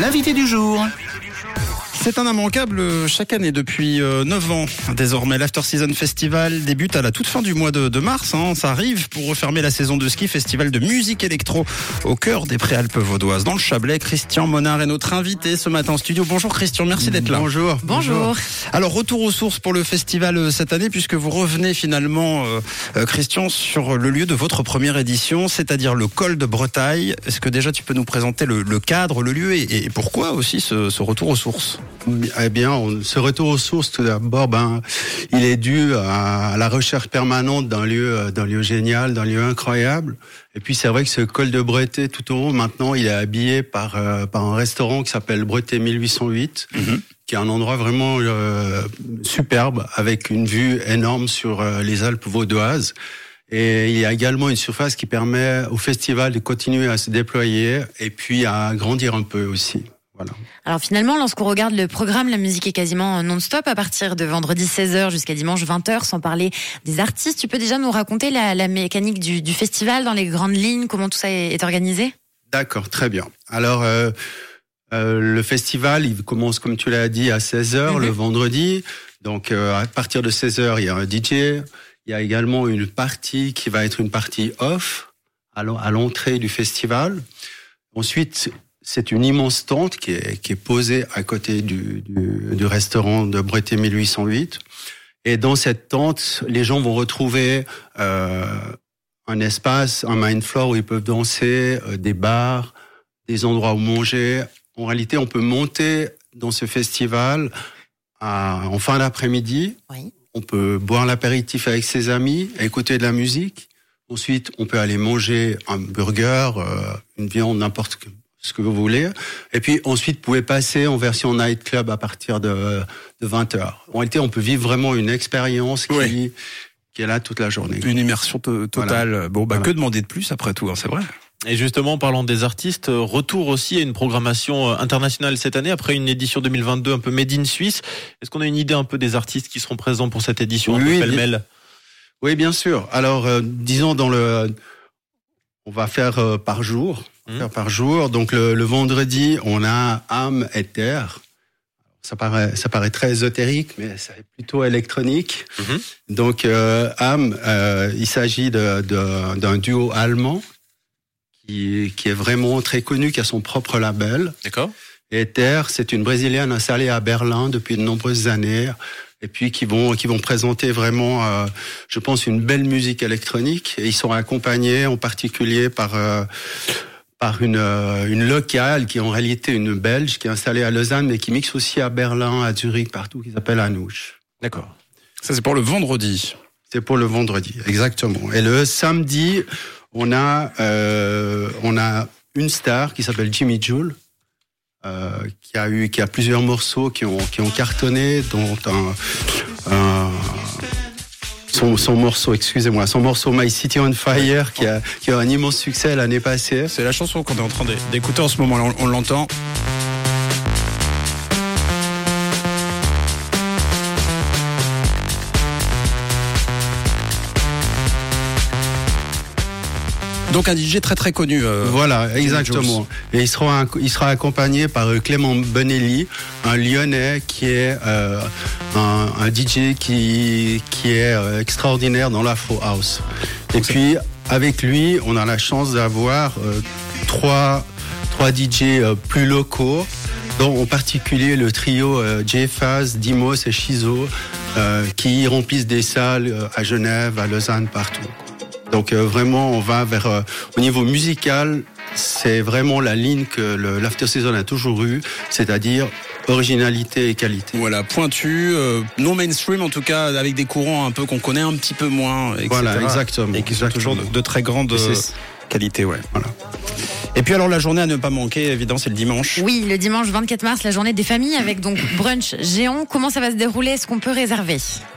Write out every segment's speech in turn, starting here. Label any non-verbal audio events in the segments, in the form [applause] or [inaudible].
L'invité du jour. C'est un immanquable euh, chaque année depuis 9 ans. Désormais, l'After Season Festival débute à la toute fin du mois de, mars. Hein. Ça arrive pour refermer la saison de ski, festival de musique électro au cœur des Préalpes vaudoises. Dans le Chablais, Christian Monard est notre invité ce matin en studio. Bonjour Christian, merci d'être là. Bonjour. Bonjour. Alors, retour aux sources pour le festival euh, cette année, puisque vous revenez finalement, euh, Christian, sur le lieu de votre première édition, c'est-à-dire le col de Bretagne. Est-ce que déjà tu peux nous présenter le, cadre, le lieu et, pourquoi aussi ce retour aux sources? Eh bien, on, ce retour aux sources, tout d'abord, ben, il est dû à, la recherche permanente d'un lieu, euh, d'un lieu génial, d'un lieu incroyable. Et puis, c'est vrai que ce col de Breté, tout au haut, maintenant, il est habillé par, euh, par un restaurant qui s'appelle Breté 1808, mhm. qui est un endroit vraiment euh, superbe, avec une vue énorme sur les Alpes vaudoises. Et il y a également une surface qui permet au festival de continuer à se déployer et puis à grandir un peu aussi. Alors finalement, lorsqu'on regarde le programme, la musique est quasiment non-stop à partir de vendredi 16h jusqu'à dimanche 20h, sans parler des artistes. Tu peux déjà nous raconter la, mécanique du, festival dans les grandes lignes, comment tout ça est, organisé? D'accord, très bien. Alors, euh, euh, le festival, il commence, comme tu l'as dit, à 16h le mhm. vendredi. Donc, euh, à partir de 16h, il y a un DJ. Il y a également une partie qui va être une partie off à l'entrée du festival. Ensuite, c'est une immense tente qui est, qui est posée à côté du, du, du restaurant de Breté 1808. Et dans cette tente, les gens vont retrouver euh, un espace, un mind floor où ils peuvent danser, euh, des bars, des endroits où manger. En réalité, on peut monter dans ce festival à, en fin d'après-midi. Oui. On peut boire l'apéritif avec ses amis, écouter de la musique. Ensuite, on peut aller manger un burger, euh, une viande, n'importe ce que vous voulez. Et puis ensuite, vous pouvez passer en version night club à partir de, de 20 h En réalité, on peut vivre vraiment une expérience qui, qui est là toute la journée. Une immersion totale. Bon, bah, que demander de plus après tout, hein, c'est vrai. Et justement, parlant des artistes, euh, retour aussi à une programmation euh, internationale cette année, après une édition 2022 un peu made in Suisse. Est-ce qu'on a une idée un peu des artistes qui seront présents pour cette édition oui, bien, oui, bien sûr. Alors, euh, disons dans le, on va faire par jour. Mmh. par jour. Donc le, vendredi, on a âme et terre. Ça paraît, ça paraît très ésotérique, mais c'est plutôt électronique. Mmh. Donc euh, âme, euh, il s'agit d'un de, duo allemand qui, qui est vraiment très connu, qui a son propre label. D'accord. Et Terre, c'est une brésilienne installée à Berlin depuis de nombreuses années et puis qui vont qui vont présenter vraiment, euh, je pense, une belle musique électronique. Et ils sont accompagnés en particulier par euh, par une, euh, une locale qui est en réalité une Belge qui est installée à Lausanne mais qui mixe aussi à Berlin, à Zurich, partout, qui s'appelle Anouche. D'accord. Ça c'est pour le vendredi. C'est pour le vendredi, exactement. Et le samedi, on a euh, on a une star qui s'appelle Jimmy Joule. Euh, qui a eu qui a plusieurs morceaux qui ont qui ont cartonné dont un, un son, morceau, excusez-moi, son morceau My City on Fire qui a, qui a un immense succès l'année passée. C'est la chanson qu'on est en train d'écouter en ce moment, on l'entend. Donc un DJ très très connu. Euh, voilà, exactement. Et il sera, il sera accompagné par euh, Clément Benelli, un Lyonnais qui est euh, un, un, DJ qui, qui est extraordinaire dans l'Afro House. Et puis avec lui, on a la chance d'avoir trois, trois DJ plus locaux dont en particulier le trio J-Faz, Dimos et Chizo, qui remplissent des salles à Genève, à Lausanne, partout. Donc euh, vraiment, on va vers euh, au niveau musical, c'est vraiment la ligne que l'after season a toujours eu, c'est-à-dire originalité et qualité. Voilà, pointu, euh, non mainstream en tout cas, avec des courants un peu qu'on connaît un petit peu moins. Voilà, exactement. Et qui sont toujours de, très grande qualité, ouais. Voilà. Et puis alors la journée à ne pas manquer, évidemment, c'est le dimanche. Oui, le dimanche 24 mars, la journée des familles avec donc [clears throat] brunch géant. Comment ça va se dérouler? Est-ce qu'on peut réserver?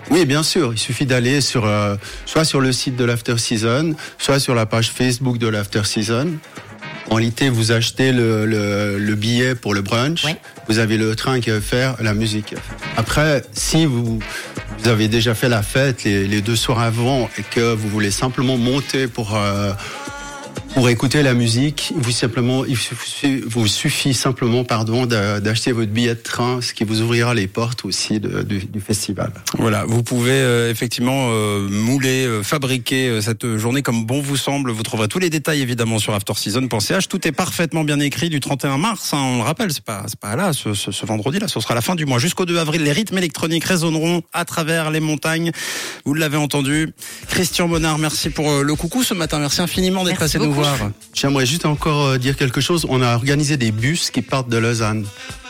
Oui, bien sûr. Il suffit d'aller sur euh, soit sur le site de l'After Season, soit sur la page Facebook de l'After Season. En réalité, vous achetez le, le, billet pour le brunch. Vous avez le train qui va faire la musique. Après, si vous, vous avez déjà fait la fête les, les deux soirs avant et que vous voulez simplement monter pour euh, Pour écouter la musique, il vous simplement, il vous suffit simplement, pardon, d'acheter votre billet de train, ce qui vous ouvrira les portes aussi de, du, du, festival. Voilà, vous pouvez euh, effectivement euh, mouler, euh, fabriquer cette journée comme bon vous semble. Vous trouverez tous les détails évidemment sur afterseason.ch. Tout est parfaitement bien écrit du 31 mars. Hein, on le rappelle, c'est pas, c'est pas là, ce, ce, ce vendredi là, ce sera la fin du mois. Jusqu'au 2 avril, les rythmes électroniques résonneront à travers les montagnes. Vous l'avez entendu. Christian Bonnard, merci pour le coucou ce matin. Merci infiniment d'être passé nous voir. J'aimerais juste encore euh, dire quelque chose. On a organisé des bus qui partent de Lausanne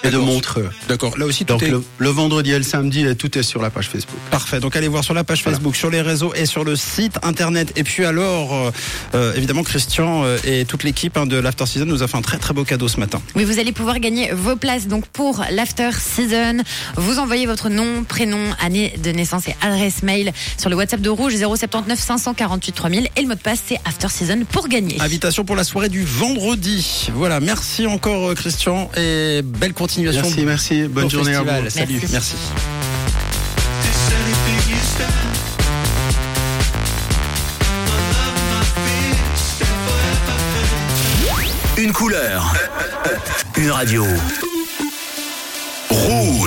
et de Montreux. D'accord. Là aussi, tout Donc est... le, vendredi et le samedi, tout est sur la page Facebook. Parfait. Donc allez voir sur la page Facebook, sur les réseaux et sur le site internet. Et puis alors, euh, euh, évidemment, Christian et toute l'équipe hein, de l'After Season nous a fait un très très beau cadeau ce matin. Oui, vous allez pouvoir gagner vos places donc pour l'After Season. Vous envoyez votre nom, prénom, année de naissance et adresse mail sur le WhatsApp de Rouge 079 548 3000 et le mot de passe c'est After Season pour gagner. Invitation pour la soirée du vendredi. Voilà, merci encore Christian et belle continuation. Merci, merci. Bonne journée à vous. Salut, merci. Une couleur, une radio. Rouge.